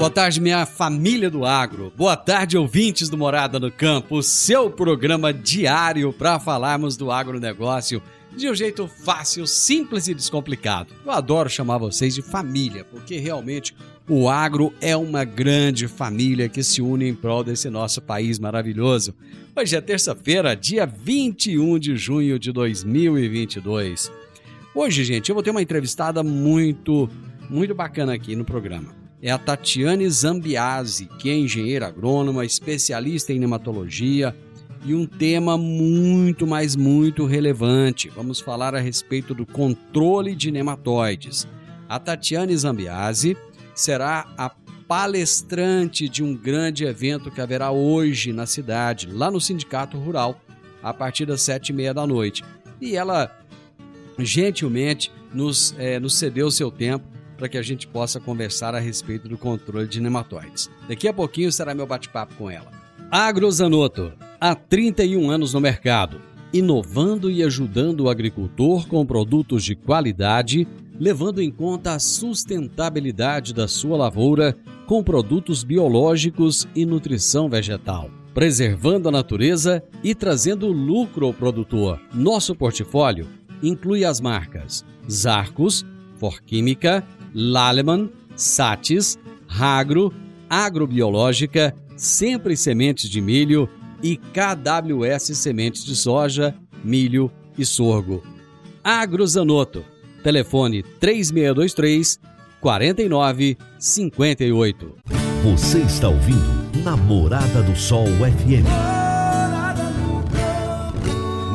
Boa tarde, minha família do agro. Boa tarde, ouvintes do Morada no Campo, seu programa diário para falarmos do agronegócio de um jeito fácil, simples e descomplicado. Eu adoro chamar vocês de família, porque realmente o agro é uma grande família que se une em prol desse nosso país maravilhoso. Hoje é terça-feira, dia 21 de junho de 2022. Hoje, gente, eu vou ter uma entrevistada muito, muito bacana aqui no programa é a Tatiane Zambiase, que é engenheira agrônoma, especialista em nematologia e um tema muito, mas muito relevante. Vamos falar a respeito do controle de nematóides. A Tatiane Zambiase será a palestrante de um grande evento que haverá hoje na cidade, lá no Sindicato Rural, a partir das sete e meia da noite. E ela gentilmente nos, é, nos cedeu seu tempo para que a gente possa conversar a respeito do controle de nematóides. Daqui a pouquinho será meu bate-papo com ela. Agrozanoto, há 31 anos no mercado, inovando e ajudando o agricultor com produtos de qualidade, levando em conta a sustentabilidade da sua lavoura com produtos biológicos e nutrição vegetal, preservando a natureza e trazendo lucro ao produtor. Nosso portfólio inclui as marcas Zarcos, Forquímica, Laleman, Satis, Ragro, Agrobiológica, Sempre Sementes de Milho e KWS Sementes de Soja, Milho e Sorgo. Agrozanoto. Telefone 3623 4958. Você está ouvindo Namorada do Sol FM.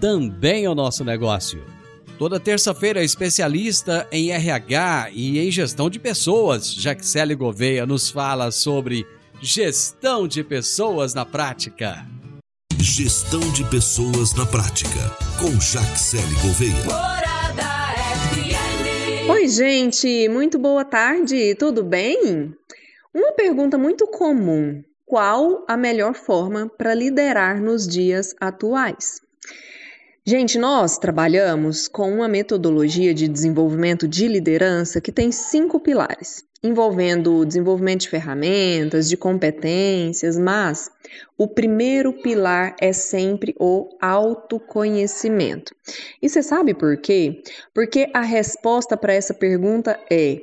também é o nosso negócio. Toda terça-feira, especialista em RH e em gestão de pessoas, Jaxele Gouveia nos fala sobre gestão de pessoas na prática. Gestão de pessoas na prática, com Jaxele Gouveia. Oi, gente, muito boa tarde, tudo bem? Uma pergunta muito comum: qual a melhor forma para liderar nos dias atuais? Gente, nós trabalhamos com uma metodologia de desenvolvimento de liderança que tem cinco pilares, envolvendo o desenvolvimento de ferramentas, de competências, mas o primeiro pilar é sempre o autoconhecimento. E você sabe por quê? Porque a resposta para essa pergunta é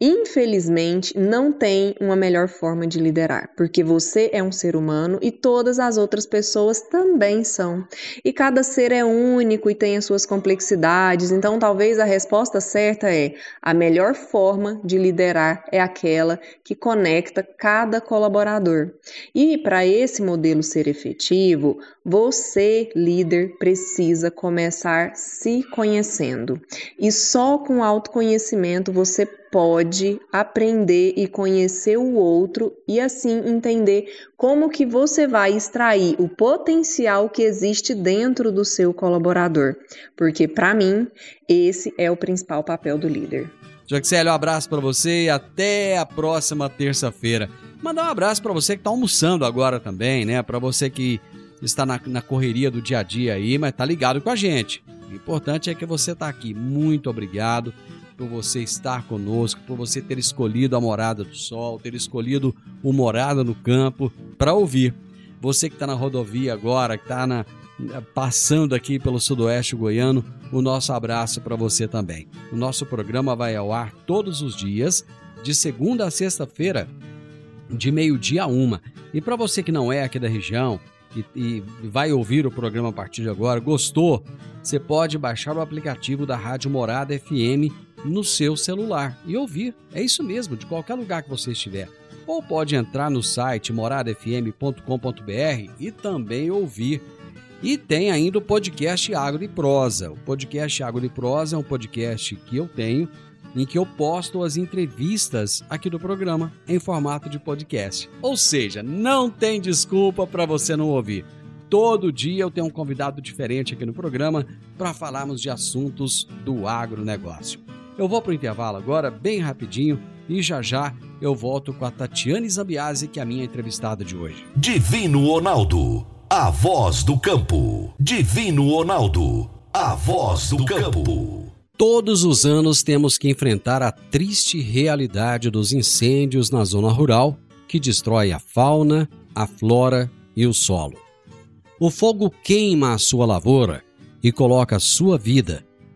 Infelizmente, não tem uma melhor forma de liderar, porque você é um ser humano e todas as outras pessoas também são. E cada ser é único e tem as suas complexidades, então talvez a resposta certa é: a melhor forma de liderar é aquela que conecta cada colaborador. E para esse modelo ser efetivo, você, líder, precisa começar se conhecendo. E só com autoconhecimento você pode aprender e conhecer o outro e assim entender como que você vai extrair o potencial que existe dentro do seu colaborador. Porque para mim, esse é o principal papel do líder. Jaxélio, um abraço para você e até a próxima terça-feira. Mandar um abraço para você que está almoçando agora também, né? Para você que está na, na correria do dia a dia aí, mas tá ligado com a gente O importante é que você está aqui. Muito obrigado por você estar conosco, por você ter escolhido a Morada do Sol, ter escolhido o Morada no Campo para ouvir. Você que está na rodovia agora, que está na, passando aqui pelo sudoeste goiano, o nosso abraço para você também. O nosso programa vai ao ar todos os dias, de segunda a sexta-feira, de meio-dia a uma. E para você que não é aqui da região e, e, vai ouvir o programa a partir de agora, gostou, você pode baixar o aplicativo da Rádio Morada FM no seu celular e ouvir. É isso mesmo, de qualquer lugar que você estiver. Ou pode entrar no site moradafm.com.br e também ouvir e tem ainda o podcast Agro e Prosa. O podcast Agro e Prosa é um podcast que eu tenho em que eu posto as entrevistas aqui do programa em formato de podcast. Ou seja, não tem desculpa para você não ouvir. Todo dia eu tenho um convidado diferente aqui no programa para falarmos de assuntos do agronegócio. Eu vou para o intervalo agora, bem rapidinho, e já já eu volto com a Tatiane Zambiase, que é a minha entrevistada de hoje. Divino Ronaldo a voz do campo. Divino Ronaldo, a voz do campo. Todos os anos temos que enfrentar a triste realidade dos incêndios na zona rural que destrói a fauna, a flora e o solo. O fogo queima a sua lavoura e coloca a sua vida,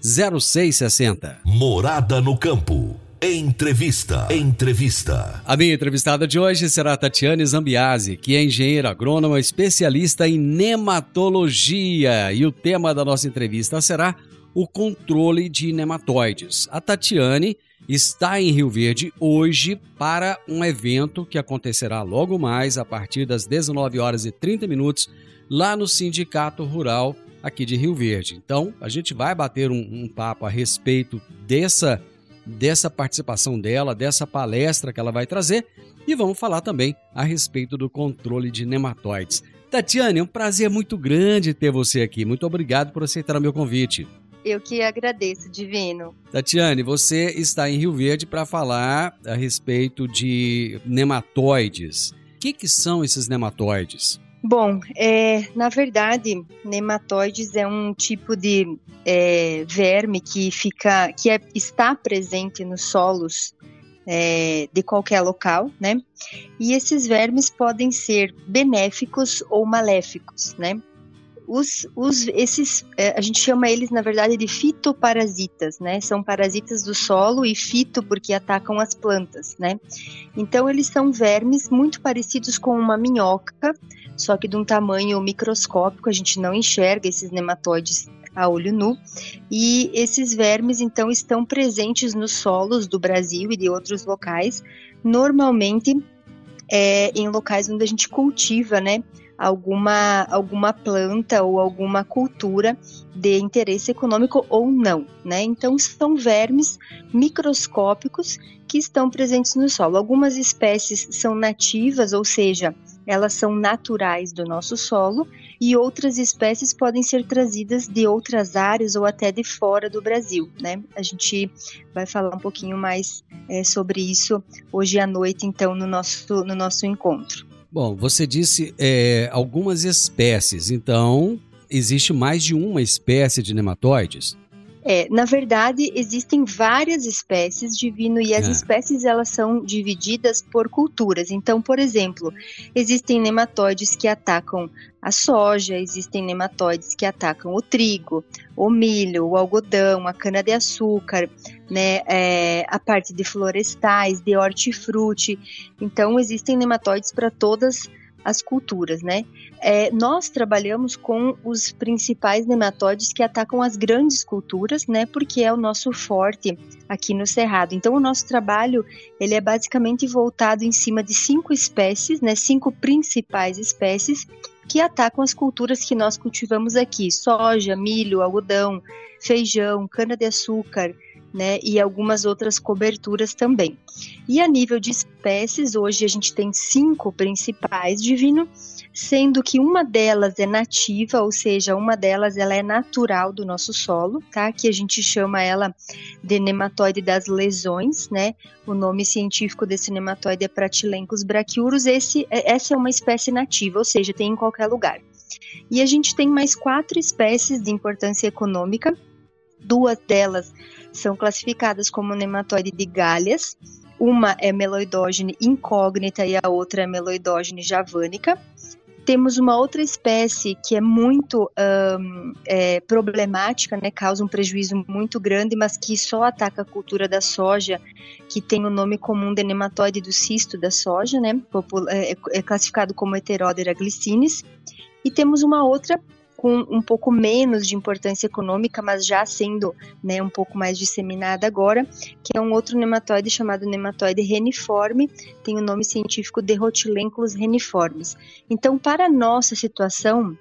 0660. Morada no campo. Entrevista. Entrevista. A minha entrevistada de hoje será Tatiane Zambiase, que é engenheira agrônoma especialista em nematologia. E o tema da nossa entrevista será o controle de nematóides. A Tatiane está em Rio Verde hoje para um evento que acontecerá logo mais a partir das 19 horas e 30 minutos lá no Sindicato Rural aqui de Rio Verde. Então, a gente vai bater um, um papo a respeito dessa dessa participação dela, dessa palestra que ela vai trazer e vamos falar também a respeito do controle de nematóides. Tatiane, é um prazer muito grande ter você aqui. Muito obrigado por aceitar o meu convite. Eu que agradeço, Divino. Tatiane, você está em Rio Verde para falar a respeito de nematóides. O que, que são esses nematóides? Bom, é, na verdade, nematóides é um tipo de é, verme que fica, que é, está presente nos solos é, de qualquer local, né? E esses vermes podem ser benéficos ou maléficos, né? Os, os, esses, é, a gente chama eles, na verdade, de fitoparasitas, né? São parasitas do solo e fito porque atacam as plantas, né? Então, eles são vermes muito parecidos com uma minhoca, só que de um tamanho microscópico, a gente não enxerga esses nematóides a olho nu. E esses vermes, então, estão presentes nos solos do Brasil e de outros locais, normalmente é, em locais onde a gente cultiva, né? Alguma, alguma planta ou alguma cultura de interesse econômico ou não, né? Então são vermes microscópicos que estão presentes no solo. Algumas espécies são nativas, ou seja, elas são naturais do nosso solo e outras espécies podem ser trazidas de outras áreas ou até de fora do Brasil, né? A gente vai falar um pouquinho mais é, sobre isso hoje à noite, então, no nosso, no nosso encontro. Bom, você disse é, algumas espécies, então existe mais de uma espécie de nematóides? É, na verdade, existem várias espécies de vino e as é. espécies elas são divididas por culturas. Então, por exemplo, existem nematóides que atacam a soja, existem nematóides que atacam o trigo, o milho, o algodão, a cana-de-açúcar, né, é, a parte de florestais, de hortifruti. Então, existem nematóides para todas as culturas, né? É, nós trabalhamos com os principais nematóides que atacam as grandes culturas, né? Porque é o nosso forte aqui no Cerrado. Então, o nosso trabalho ele é basicamente voltado em cima de cinco espécies, né? Cinco principais espécies que atacam as culturas que nós cultivamos aqui: soja, milho, algodão, feijão, cana-de-açúcar, né, e algumas outras coberturas também. E a nível de espécies, hoje a gente tem cinco principais divino, sendo que uma delas é nativa, ou seja, uma delas ela é natural do nosso solo, tá? Que a gente chama ela de nematóide das lesões, né? O nome científico desse nematóide é Pratilencos brachiurus. Esse, é, essa é uma espécie nativa, ou seja, tem em qualquer lugar. E a gente tem mais quatro espécies de importância econômica. Duas delas são classificadas como nematóide de galhas. Uma é meloidógene incógnita e a outra é meloidógene javânica. Temos uma outra espécie que é muito um, é, problemática, né, causa um prejuízo muito grande, mas que só ataca a cultura da soja, que tem o nome comum de nematóide do cisto da soja, né, é, é classificado como Heterodera glycinis. E temos uma outra com um pouco menos de importância econômica, mas já sendo né, um pouco mais disseminada agora, que é um outro nematóide chamado nematóide reniforme, tem o nome científico de Rotilenculus reniformes. Então, para a nossa situação,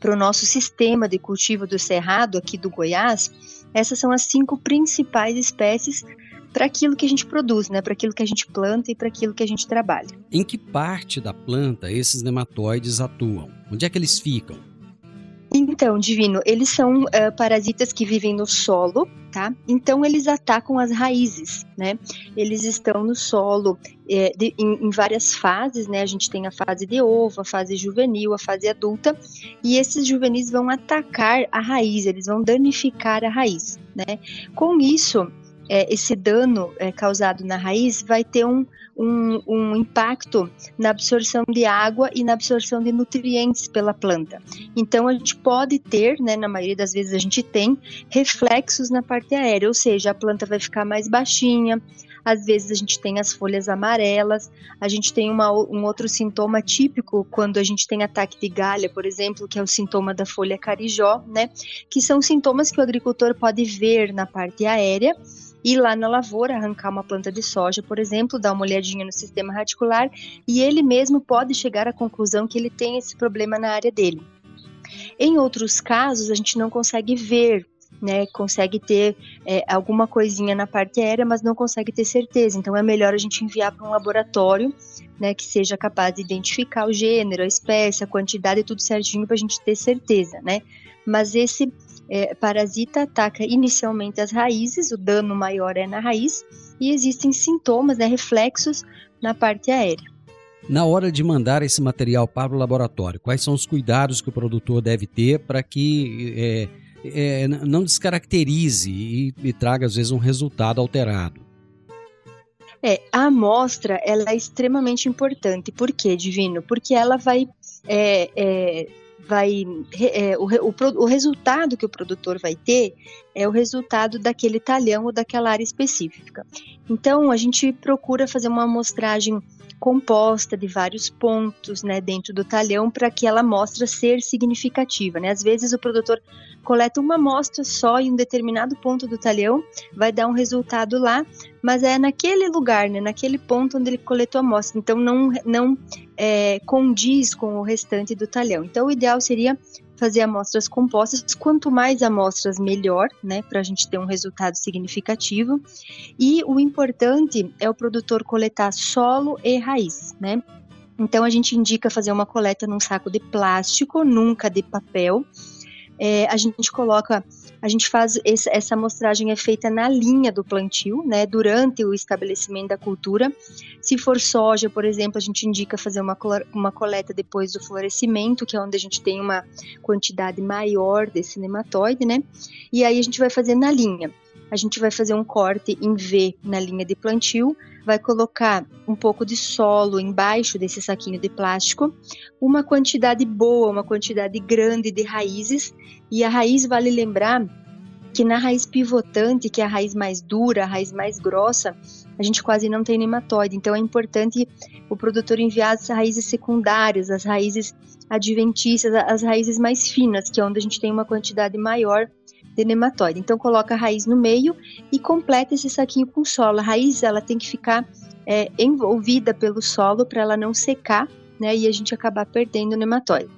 para o nosso sistema de cultivo do cerrado aqui do Goiás, essas são as cinco principais espécies para aquilo que a gente produz, né? Para aquilo que a gente planta e para aquilo que a gente trabalha. Em que parte da planta esses nematóides atuam? Onde é que eles ficam? Então, Divino, eles são uh, parasitas que vivem no solo, tá? Então, eles atacam as raízes, né? Eles estão no solo é, de, em, em, várias fases, né? A gente tem a fase de ovo, a fase juvenil, a fase adulta, e esses juvenis vão atacar a raiz, eles vão danificar a raiz, né? Com isso, é, esse dano é, causado na raiz vai ter um, um, um, impacto na absorção de água e na absorção de nutrientes pela planta. Então a gente pode ter, né, na maioria das vezes a gente tem, reflexos na parte aérea, ou seja, a planta vai ficar mais baixinha, às vezes a gente tem as folhas amarelas, a gente tem uma, um outro sintoma típico quando a gente tem ataque de galha, por exemplo, que é o sintoma da folha carijó, né? Que são sintomas que o agricultor pode ver na parte aérea ir lá na lavoura, arrancar uma planta de soja, por exemplo, dar uma olhadinha no sistema radicular e ele mesmo pode chegar à conclusão que ele tem esse problema na área dele. Em outros casos, a gente não consegue ver né, consegue ter é, alguma coisinha na parte aérea, mas não consegue ter certeza. Então é melhor a gente enviar para um laboratório, né, que seja capaz de identificar o gênero, a espécie, a quantidade, tudo certinho para a gente ter certeza, né? Mas esse é, parasita ataca inicialmente as raízes, o dano maior é na raiz, e existem sintomas, né, reflexos na parte aérea. Na hora de mandar esse material para o laboratório, quais são os cuidados que o produtor deve ter para que é, é, não descaracterize e, e, traga, às vezes, um resultado alterado? É, a amostra ela é extremamente importante. Por quê, Divino? Porque ela vai é, é vai é, o, o, o, resultado que o produtor vai ter é o resultado daquele talhão ou daquela área específica. Então a gente procura fazer uma amostragem composta de vários pontos né, dentro do talhão para que ela mostre ser significativa. Né? Às vezes o produtor coleta uma amostra só em um determinado ponto do talhão, vai dar um resultado lá, mas é naquele lugar, né, naquele ponto onde ele coletou a amostra, então não, não é, condiz com o restante do talhão. Então o ideal seria fazer amostras compostas. Quanto mais amostras, melhor, né, para a gente ter um resultado significativo. E o importante é o produtor coletar solo e raiz, né? Então a gente indica fazer uma coleta num saco de plástico, nunca de papel. É, a gente coloca a gente faz esse, essa amostragem é feita na linha do plantio, né, durante o estabelecimento da cultura. Se for soja, por exemplo, a gente indica fazer uma, uma coleta depois do florescimento, que é onde a gente tem uma quantidade maior desse nematóide, né? E aí a gente vai fazer na linha. A gente vai fazer um corte em V na linha de plantio, vai colocar um pouco de solo embaixo desse saquinho de plástico, uma quantidade boa, uma quantidade grande de raízes, e a raiz vale lembrar que na raiz pivotante, que é a raiz mais dura, a raiz mais grossa, a gente quase não tem nematóide. Então é importante o produtor enviar as raízes secundárias, as raízes adventícias, as raízes mais finas, que é onde a gente tem uma quantidade maior de nematóide. Então coloca a raiz no meio e completa esse saquinho com solo. A raiz ela tem que ficar é, envolvida pelo solo para ela não secar, né? E a gente acabar perdendo o nematóide.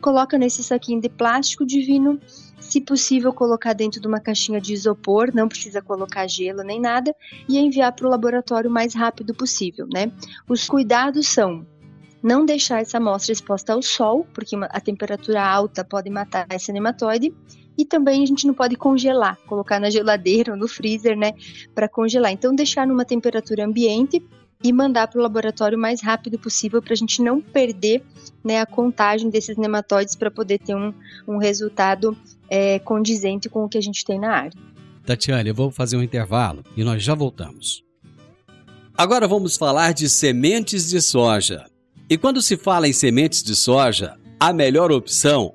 Coloca nesse saquinho de plástico divino, se possível colocar dentro de uma caixinha de isopor, não precisa colocar gelo nem nada, e enviar para o laboratório o mais rápido possível, né? Os cuidados são não deixar essa amostra exposta ao sol, porque a temperatura alta pode matar esse nematóide, e também a gente não pode congelar, colocar na geladeira ou no freezer, né, para congelar. Então, deixar numa temperatura ambiente e mandar para o laboratório o mais rápido possível para a gente não perder né, a contagem desses nematóides para poder ter um, um resultado é, condizente com o que a gente tem na área. Tatiane, eu vou fazer um intervalo e nós já voltamos. Agora vamos falar de sementes de soja. E quando se fala em sementes de soja, a melhor opção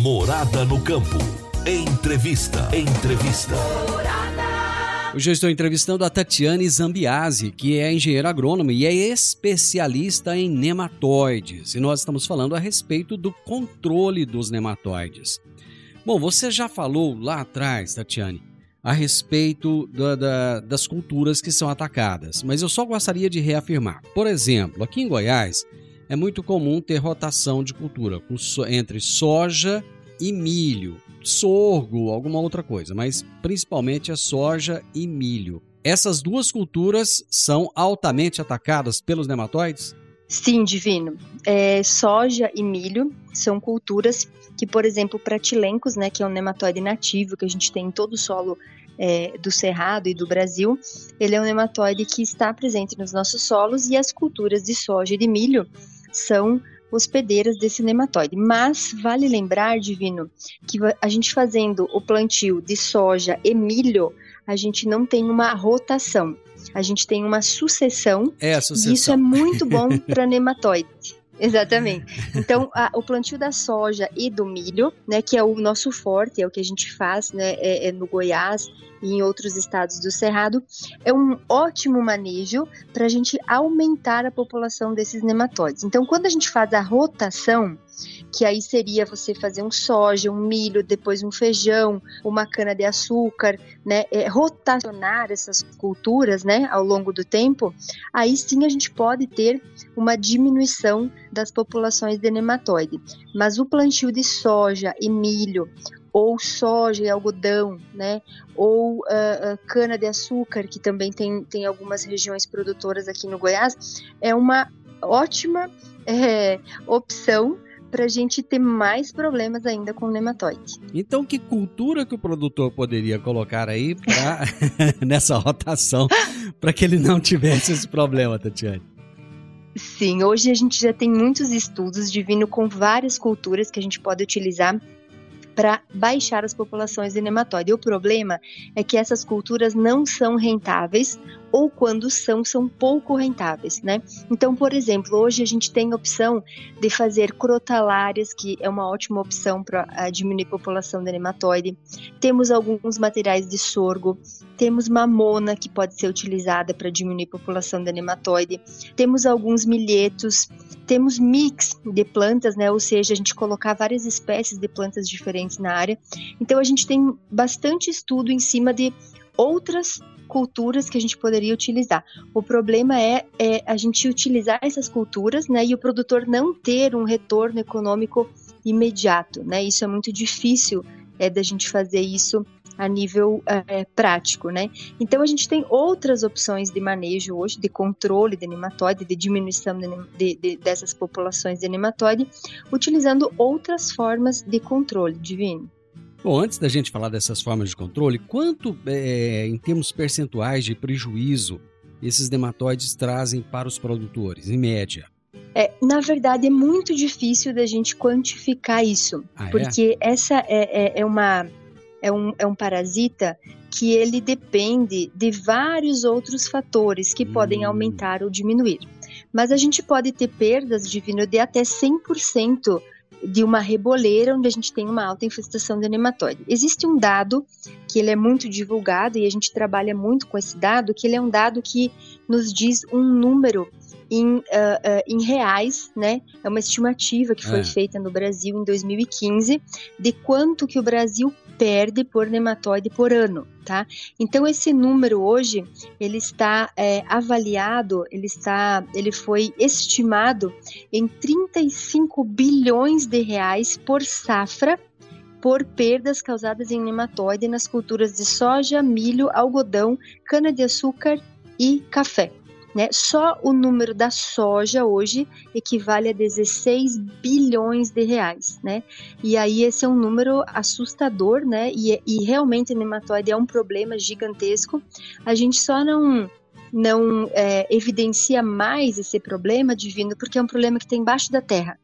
Morada no campo. Entrevista. Entrevista. Hoje eu estou entrevistando a Tatiane Zambiase, que é engenheira agrônoma e é especialista em nematóides. E nós estamos falando a respeito do controle dos nematóides. Bom, você já falou lá atrás, Tatiane, a respeito da, da, das culturas que são atacadas, mas eu só gostaria de reafirmar. Por exemplo, aqui em Goiás, é muito comum ter rotação de cultura entre soja e milho, sorgo, alguma outra coisa, mas principalmente a soja e milho. Essas duas culturas são altamente atacadas pelos nematóides? Sim, Divino. É, soja e milho são culturas que, por exemplo, pratilencos, né, que é um nematóide nativo que a gente tem em todo o solo é, do Cerrado e do Brasil, ele é um nematóide que está presente nos nossos solos e as culturas de soja e de milho são hospedeiras desse nematóide. Mas vale lembrar, Divino, que a gente fazendo o plantio de soja e milho, a gente não tem uma rotação. A gente tem uma sucessão. É a sucessão. E isso é muito bom para nematóide. Exatamente. Então, a, o plantio da soja e do milho, né, que é o nosso forte, é o que a gente faz, né, é, é no Goiás e em outros estados do Cerrado, é um ótimo manejo para a gente aumentar a população desses nematóides. Então, quando a gente faz a rotação, que aí seria você fazer um soja, um milho, depois um feijão, uma cana de açúcar, né, é, rotacionar essas culturas, né, ao longo do tempo, aí sim a gente pode ter uma diminuição das populações de nematóide. Mas o plantio de soja e milho, ou soja e algodão, né? Ou uh, uh, cana de açúcar, que também tem, tem algumas regiões produtoras aqui no Goiás, é uma ótima é, opção para a gente ter mais problemas ainda com o nematóide. Então, que cultura que o produtor poderia colocar aí pra, nessa rotação para que ele não tivesse esse problema, Tatiane? Sim, hoje a gente já tem muitos estudos de vinho com várias culturas que a gente pode utilizar para baixar as populações de nematóide. O problema é que essas culturas não são rentáveis ou quando são, são pouco rentáveis, né? Então, por exemplo, hoje a gente tem a opção de fazer crotalárias, que é uma ótima opção para ah, diminuir a população de nematóide. Temos alguns materiais de sorgo, temos mamona, que pode ser utilizada para diminuir a população de nematóide. Temos alguns milhetos, temos mix de plantas, né? Ou seja, a gente colocar várias espécies de plantas diferentes na área. Então, a gente tem bastante estudo em cima de outras culturas que a gente poderia utilizar. O problema é, é a gente utilizar essas culturas, né, e o produtor não ter um retorno econômico imediato, né? Isso é muito difícil é da gente fazer isso a nível é, prático, né? Então a gente tem outras opções de manejo hoje, de controle de nematóide, de diminuição de, de, de, dessas populações de nematóide, utilizando outras formas de controle, Divino. Bom, antes da gente falar dessas formas de controle, quanto é, em termos percentuais de prejuízo esses nematóides trazem para os produtores, em média? É, na verdade, é muito difícil da gente quantificar isso, ah, é? porque essa é, é, é uma é um, é um parasita que ele depende de vários outros fatores que hum. podem aumentar ou diminuir. Mas a gente pode ter perdas de vinho de até 100% de uma reboleira onde a gente tem uma alta infestação de nematóide. Existe um dado que ele é muito divulgado e a gente trabalha muito com esse dado, que ele é um dado que nos diz um número em, uh, uh, em reais, né? É uma estimativa que foi é. feita no Brasil em 2015 de quanto que o Brasil perde por nematóide por ano, tá? Então esse número hoje ele está é, avaliado, ele está, ele foi estimado em 35 bilhões de reais por safra por perdas causadas em nematóide nas culturas de soja, milho, algodão, cana-de-açúcar e café. Né? Só o número da soja hoje equivale a 16 bilhões de reais, né? E aí esse é um número assustador, né? E, e realmente o nematóide é um problema gigantesco. A gente só não não é, evidencia mais esse problema divino porque é um problema que tem embaixo da terra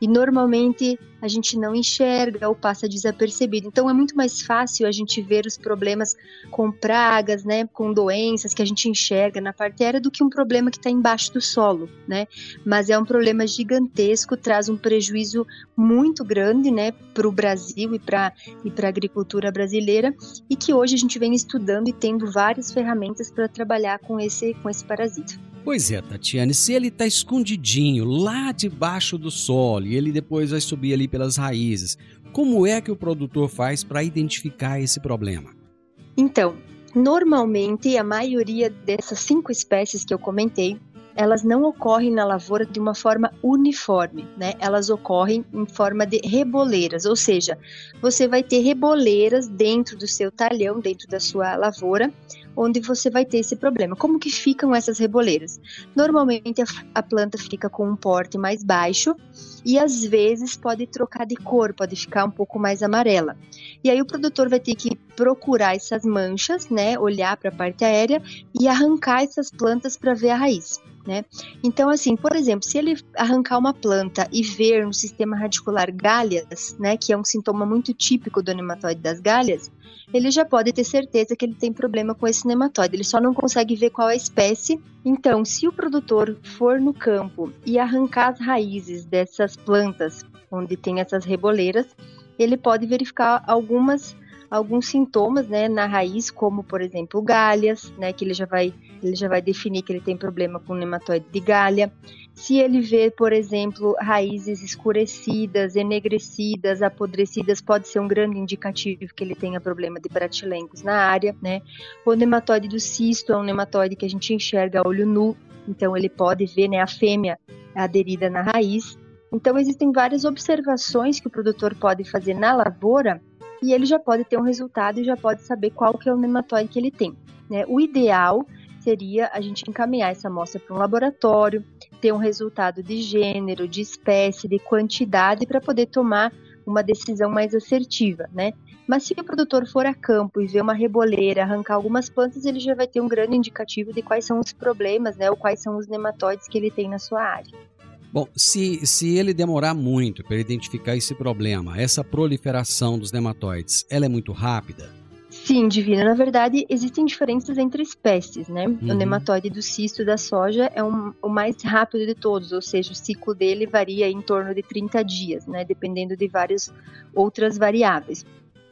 e normalmente a gente não enxerga ou passa desapercebido. Então é muito mais fácil a gente ver os problemas com pragas, né, com doenças que a gente enxerga na parte aérea do que um problema que está embaixo do solo, né? Mas é um problema gigantesco, traz um prejuízo muito grande, né, para o Brasil e para e para a agricultura brasileira e que hoje a gente vem estudando e tendo várias ferramentas para trabalhar com esse com esse parasita. Pois é, Tatiane, se ele está escondidinho lá debaixo do solo e ele depois vai subir ali pelas raízes, como é que o produtor faz para identificar esse problema? Então, normalmente a maioria dessas cinco espécies que eu comentei, elas não ocorrem na lavoura de uma forma uniforme, né? Elas ocorrem em forma de reboleiras, ou seja, você vai ter reboleiras dentro do seu talhão, dentro da sua lavoura, onde você vai ter esse problema. Como que ficam essas reboleiras? Normalmente a, a planta fica com um porte mais baixo e às vezes pode trocar de cor, pode ficar um pouco mais amarela. E aí o produtor vai ter que procurar essas manchas, né, olhar para a parte aérea e arrancar essas plantas para ver a raiz. Né? Então, assim, por exemplo, se ele arrancar uma planta e ver no sistema radicular galhas, né, que é um sintoma muito típico do nematóide das galhas, ele já pode ter certeza que ele tem problema com esse nematóide. Ele só não consegue ver qual é a espécie. Então, se o produtor for no campo e arrancar as raízes dessas plantas onde tem essas reboleiras, ele pode verificar algumas alguns sintomas, né, na raiz, como por exemplo galhas, né, que ele já vai ele já vai definir que ele tem problema com nematóide de galha. Se ele vê, por exemplo, raízes escurecidas, enegrecidas, apodrecidas, pode ser um grande indicativo que ele tenha problema de bratilencos na área, né? O nematóide do cisto é um nematóide que a gente enxerga a olho nu, então ele pode ver, né, a fêmea aderida na raiz. Então existem várias observações que o produtor pode fazer na lavoura e ele já pode ter um resultado e já pode saber qual que é o nematóide que ele tem. Né? O ideal seria a gente encaminhar essa amostra para um laboratório, ter um resultado de gênero, de espécie, de quantidade para poder tomar uma decisão mais assertiva, né? Mas se o produtor for a campo e ver uma reboleira, arrancar algumas plantas, ele já vai ter um grande indicativo de quais são os problemas, né? Ou quais são os nematóides que ele tem na sua área. Bom, se, se ele demorar muito para identificar esse problema, essa proliferação dos nematóides, ela é muito rápida? Sim, Divina. Na verdade, existem diferenças entre espécies, né? Uhum. O nematóide do cisto da soja é um, o mais rápido de todos, ou seja, o ciclo dele varia em torno de 30 dias, né? Dependendo de várias outras variáveis.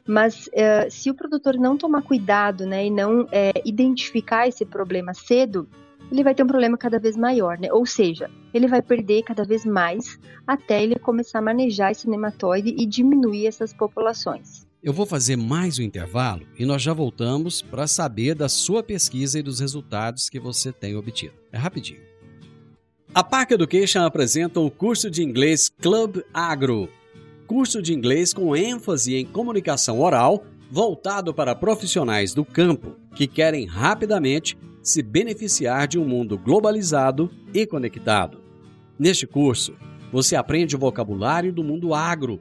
Mas uh, se o produtor não tomar cuidado, né, e não é, identificar esse problema cedo, ele vai ter um problema cada vez maior, né? Ou seja, ele vai perder cada vez mais até ele começar a manejar esse nematóide e diminuir essas populações. Eu vou fazer mais um intervalo e nós já voltamos para saber da sua pesquisa e dos resultados que você tem obtido. É rapidinho. A Park Education apresenta o curso de inglês Club Agro, curso de inglês com ênfase em comunicação oral, voltado para profissionais do campo que querem rapidamente se beneficiar de um mundo globalizado e conectado. Neste curso, você aprende o vocabulário do mundo agro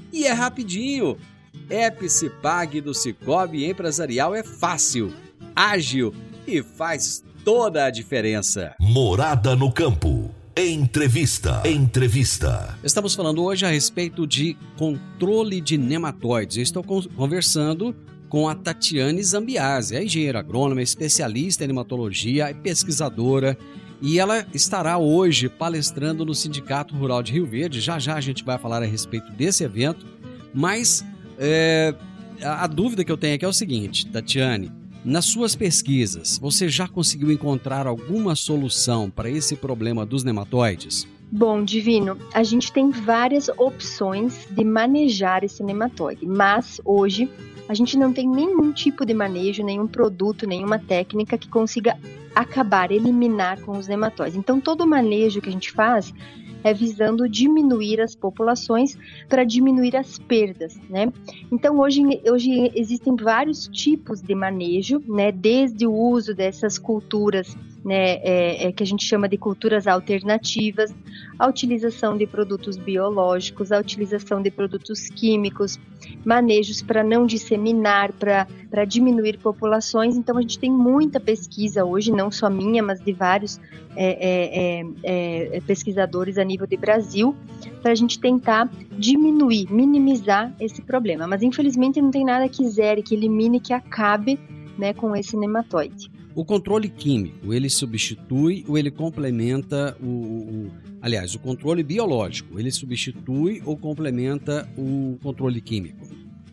e é rapidinho. Epicipag do Cicobi Empresarial é fácil, ágil e faz toda a diferença. Morada no campo. Entrevista. Entrevista. Estamos falando hoje a respeito de controle de nematóides. Eu estou conversando com a Tatiane Zambiase, é engenheira agrônoma, especialista em nematologia, é pesquisadora e ela estará hoje palestrando no Sindicato Rural de Rio Verde. Já já a gente vai falar a respeito desse evento, mas é, a, dúvida que eu tenho aqui é o seguinte, Tatiane. Nas suas pesquisas, você já conseguiu encontrar alguma solução para esse problema dos nematóides? Bom, Divino, a gente tem várias opções de manejar esse nematóide, mas hoje a gente não tem nenhum tipo de manejo, nenhum produto, nenhuma técnica que consiga acabar, eliminar com os nematóides. Então, todo o manejo que a gente faz é visando diminuir as populações para diminuir as perdas, né? Então hoje, hoje existem vários tipos de manejo, né? Desde o uso dessas culturas né, é, é, que a gente chama de culturas alternativas, a utilização de produtos biológicos, a utilização de produtos químicos, manejos para não disseminar, para diminuir populações. Então, a gente tem muita pesquisa hoje, não só minha, mas de vários é, é, é, é pesquisadores a nível de Brasil, para a gente tentar diminuir, minimizar esse problema. Mas, infelizmente, não tem nada que zere, que elimine, que acabe né, com esse nematóide. O controle químico, ele substitui ou ele complementa o, o, aliás, o controle biológico, ele substitui ou complementa o controle químico?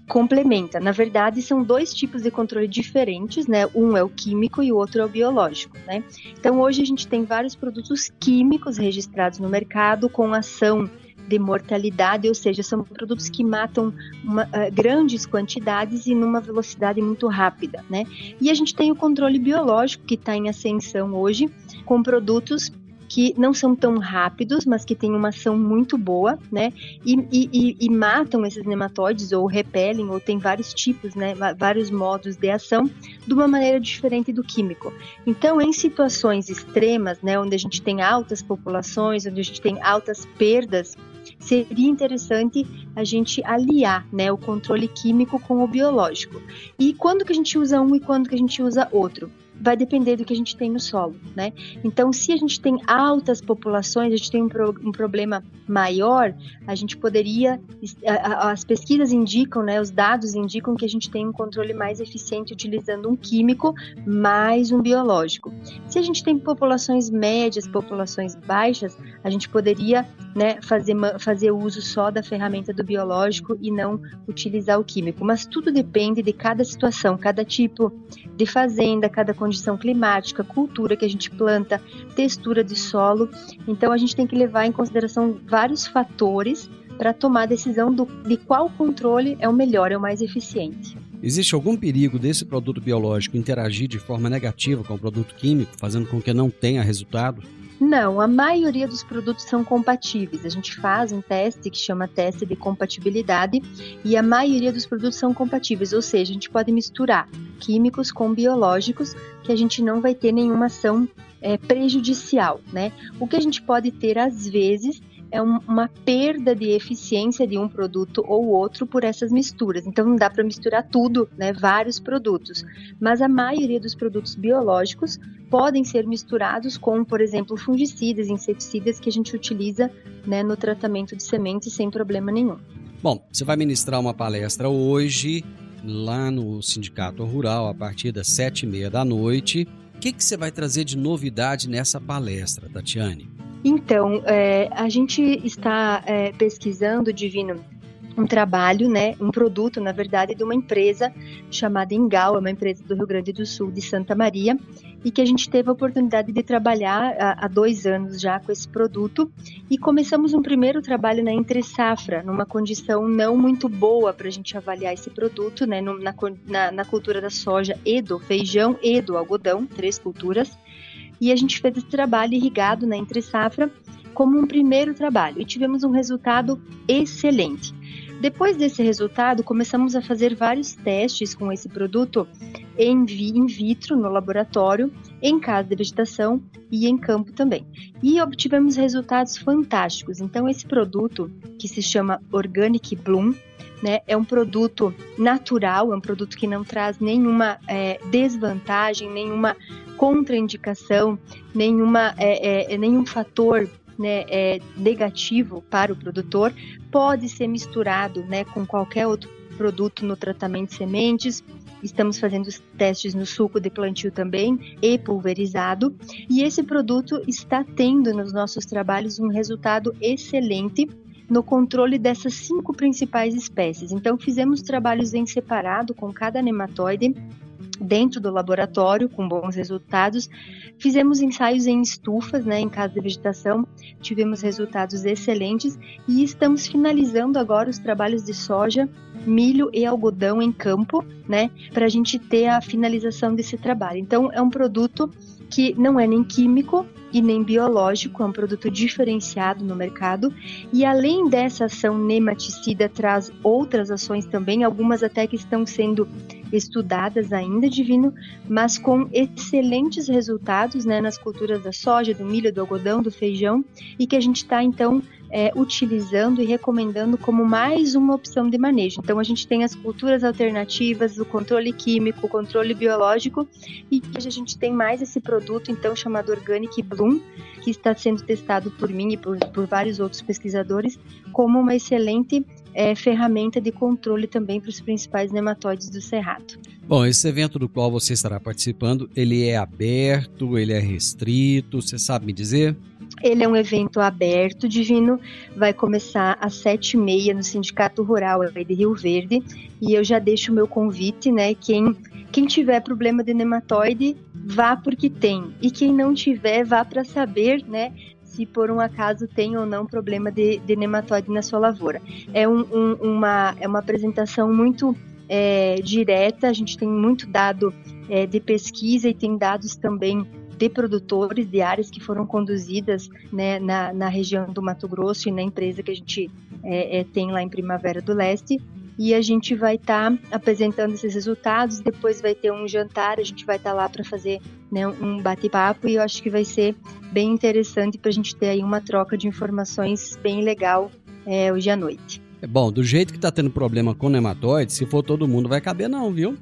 Complementa. Na verdade, são dois tipos de controle diferentes, né? Um é o químico e o outro é o biológico, né? Então, hoje a gente tem vários produtos químicos registrados no mercado com ação de mortalidade, ou seja, são produtos que matam uma, uh, grandes quantidades e numa velocidade muito rápida, né? E a gente tem o controle biológico que está em ascensão hoje, com produtos que não são tão rápidos, mas que têm uma ação muito boa, né? E, e, e, matam esses nematóides, ou repelem, ou tem vários tipos, né? Vários modos de ação, de uma maneira diferente do químico. Então, em situações extremas, né? Onde a gente tem altas populações, onde a gente tem altas perdas seria interessante a gente aliar né, o controle químico com o biológico. E quando que a gente usa um e quando que a gente usa outro? vai depender do que a gente tem no solo, né? Então, se a gente tem altas populações, a gente tem um, pro, um problema maior, a gente poderia, as pesquisas indicam, né, os dados indicam que a gente tem um controle mais eficiente utilizando um químico mais um biológico. Se a gente tem populações médias, populações baixas, a gente poderia, né, fazer, fazer uso só da ferramenta do, biológico e não utilizar o químico. Mas tudo depende de cada situação, cada tipo de fazenda, cada condição climática, cultura que a gente planta, textura de solo. Então a gente tem que levar em consideração vários fatores para tomar a decisão do, de qual controle é o melhor, é o mais eficiente. Existe algum perigo desse produto biológico interagir de forma negativa com o produto químico, fazendo com que não tenha resultado? Não, a maioria dos produtos são compatíveis. A gente faz um teste que chama teste de compatibilidade e a maioria dos produtos são compatíveis, ou seja, a gente pode misturar químicos com biológicos que a gente não vai ter nenhuma ação é, prejudicial, né? O que a gente pode ter às vezes é um, uma perda de eficiência de um produto ou outro por essas misturas. Então não dá para misturar tudo, né, vários produtos. Mas a maioria dos produtos biológicos podem ser misturados com, por exemplo, fungicidas, inseticidas que a gente utiliza né, no tratamento de sementes sem problema nenhum. Bom, você vai ministrar uma palestra hoje lá no Sindicato Rural a partir das sete e meia da noite. O que, que você vai trazer de novidade nessa palestra, Tatiane? Então, é, a gente está é, pesquisando, Divino, um trabalho, né, um produto, na verdade, de uma empresa chamada Engal, é uma empresa do Rio Grande do Sul, de Santa Maria, e que a gente teve a oportunidade de trabalhar há, há dois anos já com esse produto, e começamos um primeiro trabalho na entre safra, numa condição não muito boa para a gente avaliar esse produto, né, na, na, na cultura da soja e do feijão e do algodão, três culturas, e a gente fez esse trabalho irrigado na entre safra como um primeiro trabalho. E tivemos um resultado excelente. Depois desse resultado, começamos a fazer vários testes com esse produto em, in vitro, no laboratório, em casa de vegetação e em campo também. E obtivemos resultados fantásticos. Então, esse produto, que se chama Organic Bloom, né, é um produto natural, é um produto que não traz nenhuma é, desvantagem, nenhuma contraindicação, nenhuma, é, é, nenhum fator né, é, negativo para o produtor, pode ser misturado né, com qualquer outro produto no tratamento de sementes. Estamos fazendo testes no suco de plantio também e pulverizado. E esse produto está tendo nos nossos trabalhos um resultado excelente no controle dessas cinco principais espécies. Então, fizemos trabalhos em separado com cada nematóide dentro do laboratório com bons resultados. Fizemos ensaios em estufas, né, em casa de vegetação, tivemos resultados excelentes e estamos finalizando agora os trabalhos de soja, milho e algodão em campo, né, para a gente ter a finalização desse trabalho. Então, é um produto que não é nem químico e nem biológico, é um produto diferenciado no mercado. E além dessa ação nematicida, traz outras ações também, algumas até que estão sendo estudadas ainda, Divino, mas com excelentes resultados né, nas culturas da soja, do milho, do algodão, do feijão, e que a gente está então é, utilizando e recomendando como mais uma opção de manejo. Então, a gente tem as culturas alternativas, o controle químico, o controle biológico, e hoje a gente tem mais esse produto, então, chamado Organic Bloom, que está sendo testado por mim e por, por vários outros pesquisadores, como uma excelente é, ferramenta de controle também para os principais nematóides do cerrado. Bom, esse evento do qual você estará participando, ele é aberto, ele é restrito, você sabe me dizer? Ele é um evento aberto, divino, vai começar às sete e meia no Sindicato Rural de Rio Verde, e eu já deixo o meu convite, né, quem, quem tiver problema de nematóide, vá porque tem, e quem não tiver, vá para saber, né, se por um acaso tem ou não problema de, de nematóide na sua lavoura. É, um, um, uma, é uma apresentação muito é, direta, a gente tem muito dado é, de pesquisa e tem dados também de produtores de áreas que foram conduzidas né, na, na região do Mato Grosso e na empresa que a gente é, é, tem lá em Primavera do Leste. E a gente vai estar tá apresentando esses resultados. Depois vai ter um jantar, a gente vai estar tá lá para fazer né, um bate-papo. E eu acho que vai ser bem interessante para a gente ter aí uma troca de informações bem legal é, hoje à noite. É bom, do jeito que está tendo problema com nematóide, se for todo mundo, vai caber não, viu?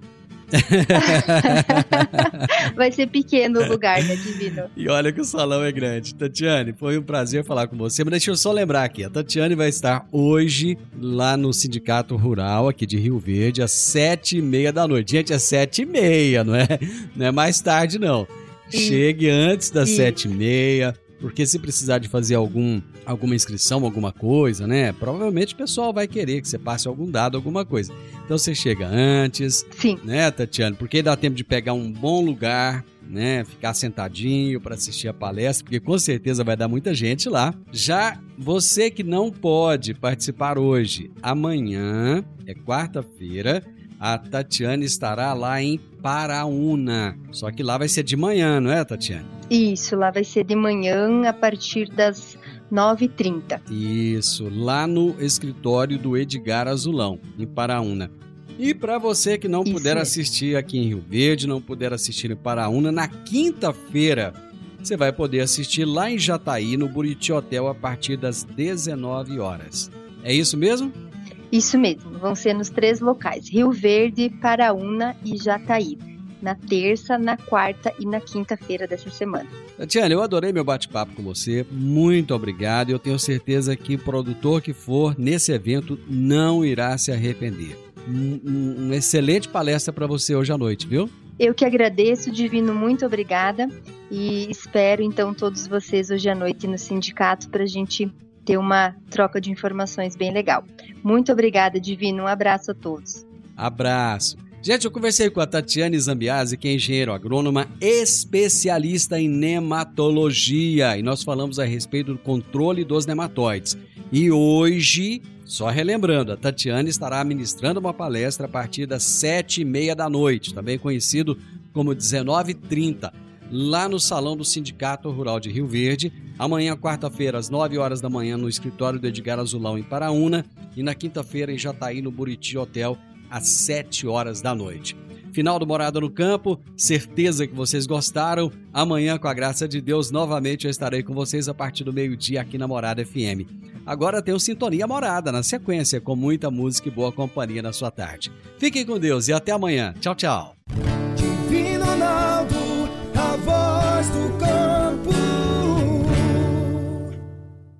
Vai ser pequeno o lugar, né, Divino? E olha que o salão é grande. Tatiane, foi um prazer falar com você. Mas deixa eu só lembrar aqui: a Tatiane vai estar hoje lá no Sindicato Rural, aqui de Rio Verde, às sete e meia da noite. Gente, é sete e meia, não é? Não é mais tarde, não. Chegue antes das sete e meia Porque se precisar de fazer algum, alguma inscrição, alguma coisa, né? Provavelmente o pessoal vai querer que você passe algum dado, alguma coisa. Então você chega antes, Sim. né, Tatiana? Porque dá tempo de pegar um bom lugar, né? Ficar sentadinho para assistir a palestra, porque com certeza vai dar muita gente lá. Já você que não pode participar hoje, amanhã é quarta-feira. A Tatiana estará lá em Paraúna. Só que lá vai ser de manhã, não é, Tatiana? Isso, lá vai ser de manhã a partir das 9h30. Isso, lá no escritório do Edgar Azulão, em Paraúna. E para você que não Isso puder mesmo. assistir aqui em Rio Verde, não puder assistir em Paraúna, na quinta-feira você vai poder assistir lá em Jataí, no Buriti Hotel, a partir das 19 horas. É isso mesmo? Isso mesmo, vão ser nos três locais: Rio Verde, Paraúna e Jataí. Na terça, na quarta e na quinta-feira dessa semana. Tatiana, eu adorei meu bate-papo com você. Muito obrigado. Eu tenho certeza que o produtor que for nesse evento não irá se arrepender. Um, um- uma excelente palestra para você hoje à noite, viu? Eu que agradeço, Divino, muito obrigada. E espero então todos vocês hoje à noite no sindicato para a gente ter uma troca de informações bem legal. Muito obrigada, Divino. Um abraço a todos. Abraço. Gente, eu conversei com a Tatiane Zambiase, que é engenheiro agrônoma especialista em nematologia, e nós falamos a respeito do controle dos nematóides. E hoje, só relembrando, a Tatiane estará ministrando uma palestra a partir das sete e meia da noite, também conhecido como 19h30, lá no Salão do Sindicato Rural de Rio Verde. Amanhã, quarta-feira, às 9 horas da manhã, no escritório do Edgar Azulão, em Paraúna. E na quinta-feira, em Jataí, no Buriti Hotel, às 7 horas da noite. Final do Morada no Campo, certeza que vocês gostaram. Amanhã, com a graça de Deus, novamente eu estarei com vocês a partir do meio-dia aqui na Morada FM. Agora tem o Sintonia Morada na sequência, com muita música e boa companhia na sua tarde. Fiquem com Deus e até amanhã. Tchau, tchau. Ronaldo,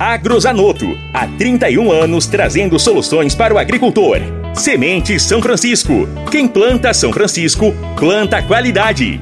Agrozanoto, há 31 anos trazendo soluções para o agricultor. Semente São Francisco. Quem planta São Francisco, planta qualidade.